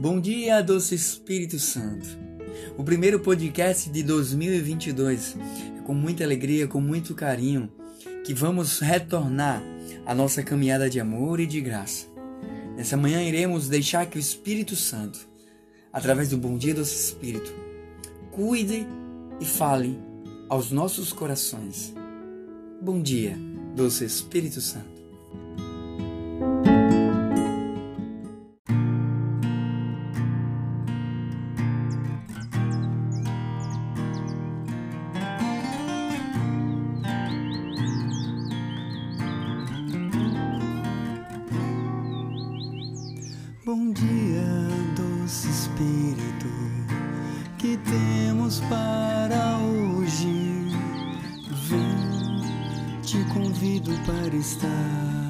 Bom dia, doce Espírito Santo. O primeiro podcast de 2022. É com muita alegria, com muito carinho, que vamos retornar à nossa caminhada de amor e de graça. Nessa manhã iremos deixar que o Espírito Santo, através do Bom Dia, doce Espírito, cuide e fale aos nossos corações. Bom dia, doce Espírito Santo. Estar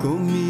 comigo.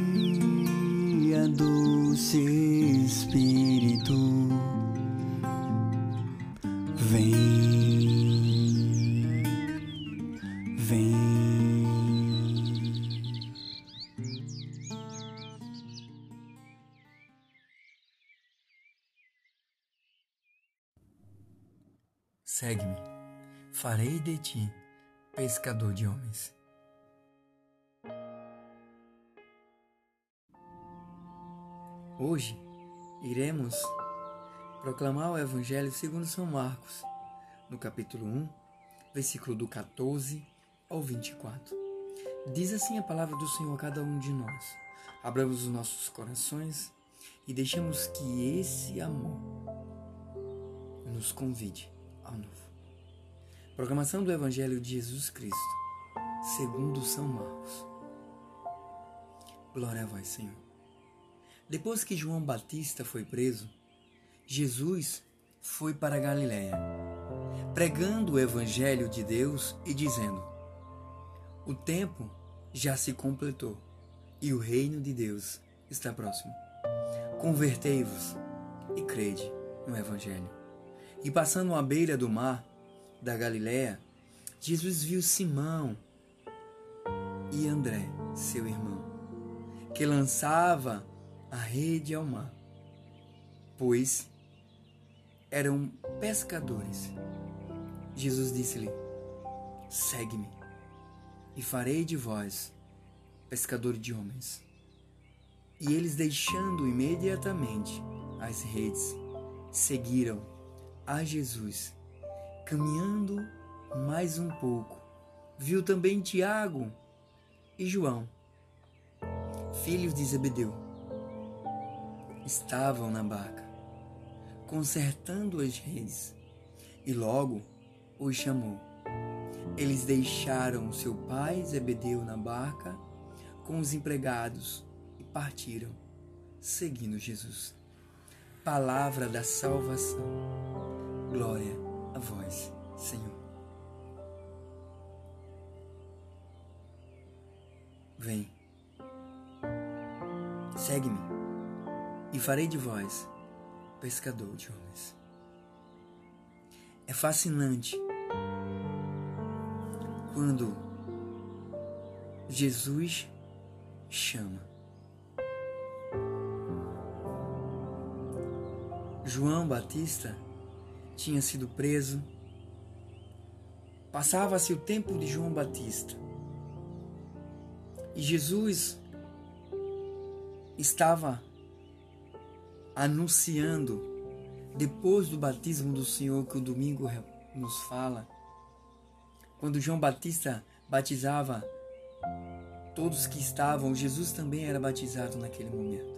doce Espírito. Vem, vem. Segue-me, farei de ti pescador de homens. Hoje iremos proclamar o Evangelho segundo São Marcos, no capítulo 1, versículo do 14 ao 24. Diz assim a palavra do Senhor a cada um de nós. Abramos os nossos corações e deixemos que esse amor nos convide ao novo. Proclamação do Evangelho de Jesus Cristo, segundo São Marcos. Glória a vós, Senhor. Depois que João Batista foi preso, Jesus foi para Galiléia, pregando o Evangelho de Deus e dizendo: O tempo já se completou e o reino de Deus está próximo. Convertei-vos e crede no Evangelho. E passando à beira do mar da Galiléia, Jesus viu Simão e André, seu irmão, que lançava a rede ao mar, pois eram pescadores. Jesus disse-lhe: Segue-me, e farei de vós pescador de homens. E eles, deixando imediatamente as redes, seguiram a Jesus. Caminhando mais um pouco, viu também Tiago e João, filhos de Zebedeu, estavam na barca, consertando as redes, e logo os chamou. Eles deixaram seu pai Zebedeu na barca com os empregados e partiram, seguindo Jesus. Palavra da salvação. Glória a vós, Senhor. Vem, segue-me, e farei de vós pescador de homens. É fascinante quando Jesus chama. João Batista tinha sido preso. Passava-se o tempo de João Batista. E Jesus estava anunciando, depois do batismo do Senhor, que o domingo nos fala, quando João Batista batizava todos que estavam, Jesus também era batizado naquele momento.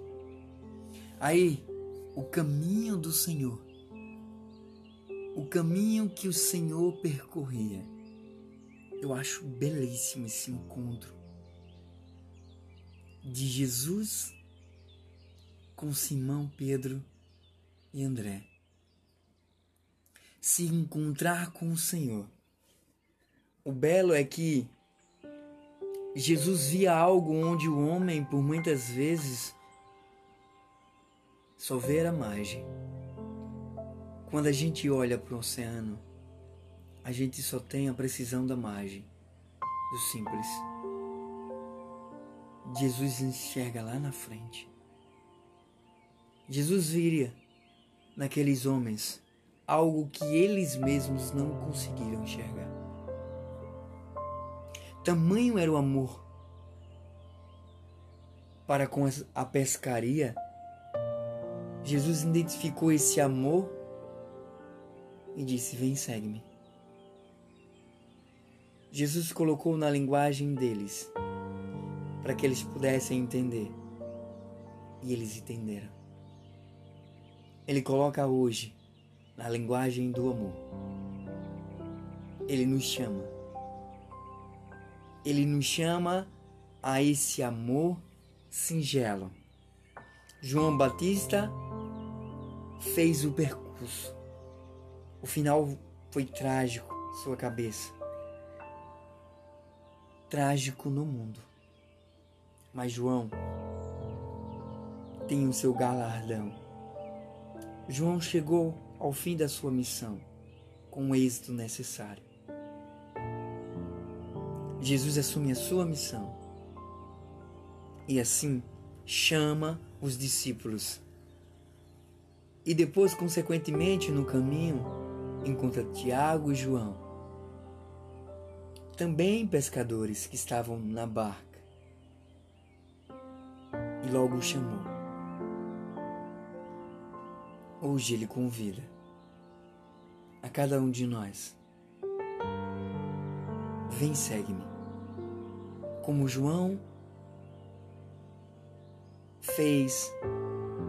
Aí, o caminho do Senhor, o caminho que o Senhor percorria. Eu acho belíssimo esse encontro de Jesus com Simão, Pedro e André. Se encontrar com o Senhor. O belo é que Jesus via algo onde o homem, por muitas vezes, só vê a margem. Quando a gente olha para o oceano, a gente só tem a precisão da margem, do simples. Jesus enxerga lá na frente. Jesus viria naqueles homens algo que eles mesmos não conseguiram enxergar. Tamanho era o amor para com a pescaria. Jesus identificou esse amor e disse: Vem, segue-me. Jesus colocou na linguagem deles para que eles pudessem entender. E eles entenderam. Ele coloca hoje na linguagem do amor. Ele nos chama ele nos chama a esse amor singelo. João Batista fez o percurso. O final foi trágico, sua cabeça. Trágico no mundo. Mas João tem o seu galardão. João chegou ao fim da sua missão com o êxito necessário. Jesus assume a sua missão e assim chama os discípulos. E depois, consequentemente, no caminho, encontra Tiago e João, também pescadores que estavam na barca. E logo o chamou. Hoje ele convida a cada um de nós. Vem, segue-me como João fez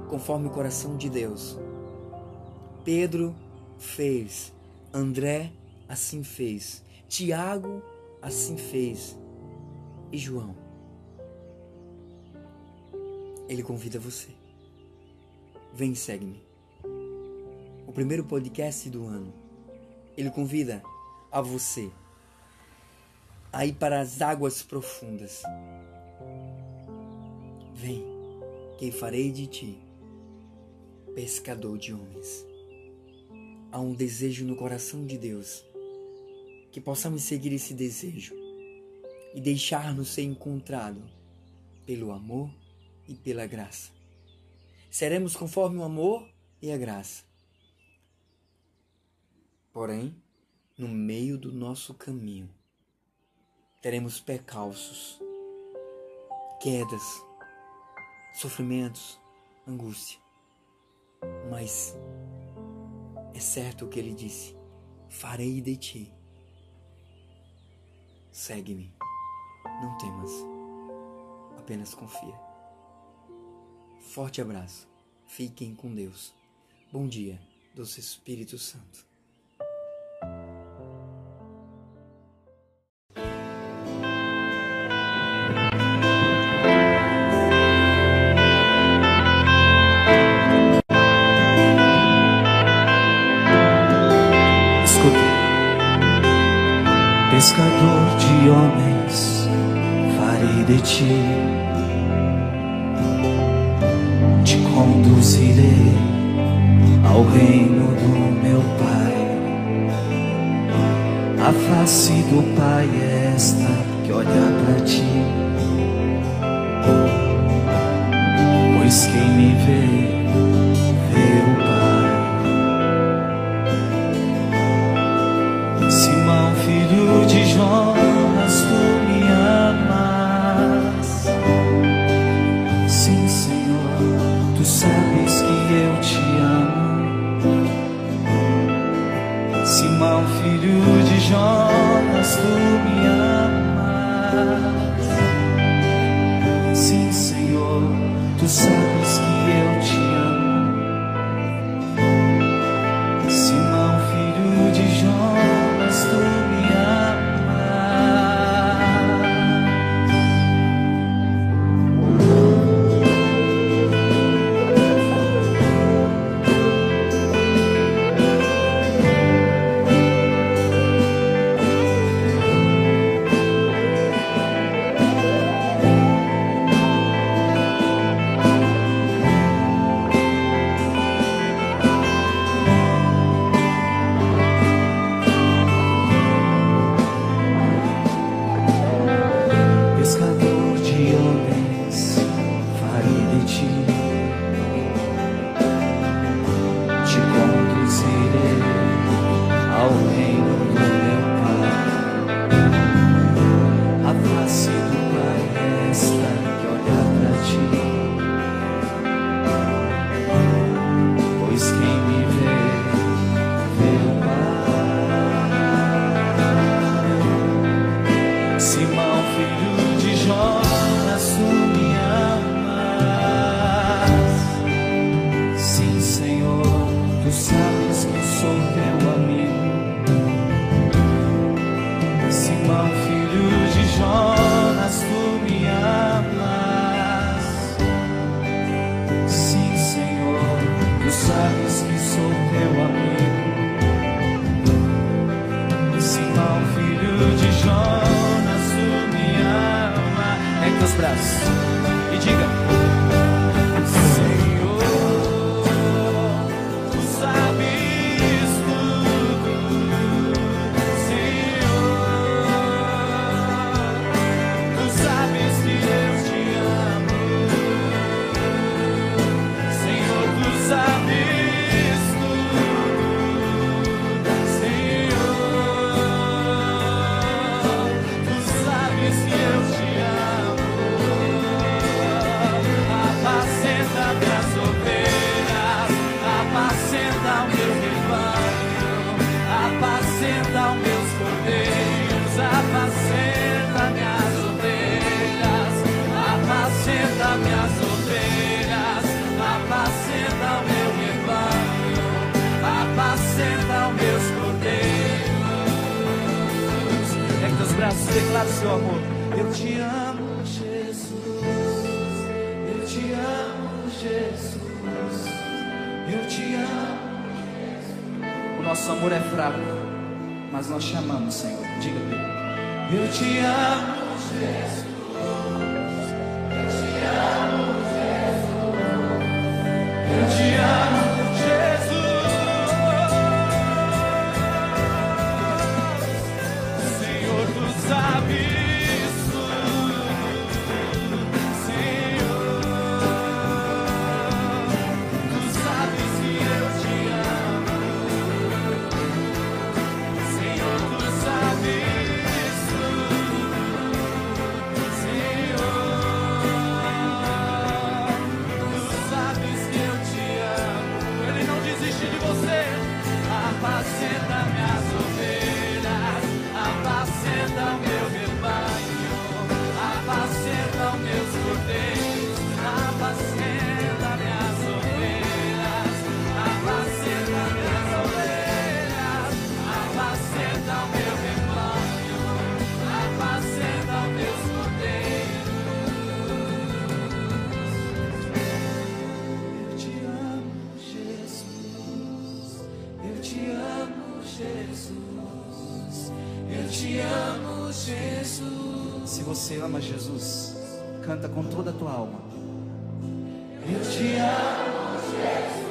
conforme o coração de Deus. Pedro fez, André assim fez, Tiago assim fez e João. Ele convida você. Vem, segue-me. Primeiro podcast do ano. Ele convida a você a ir para as águas profundas. Vem, que farei de ti pescador de homens. Há um desejo no coração de Deus que possamos seguir esse desejo e deixar-nos ser encontrado pelo amor e pela graça. Seremos conforme o amor e a graça. Porém, no meio do nosso caminho, teremos percalços, quedas, sofrimentos, angústia. Mas é certo o que ele disse: farei de ti. Segue-me, não temas, apenas confia. Forte abraço, fiquem com Deus. Bom dia, doce Espírito Santo. de ti. Te conduzirei ao reino do meu Pai. A face do Pai é esta que olha para ti. Pois quem me vê nos braços e diga: declara seu amor. Eu te amo, Jesus. Eu te amo, Jesus. Eu te amo. O nosso amor é fraco, mas nós chamamos Senhor. Diga Pedro. Eu te amo, Jesus. Eu te amo, Jesus. Eu te amo. canta com toda a tua alma. Eu te amo, Jesus.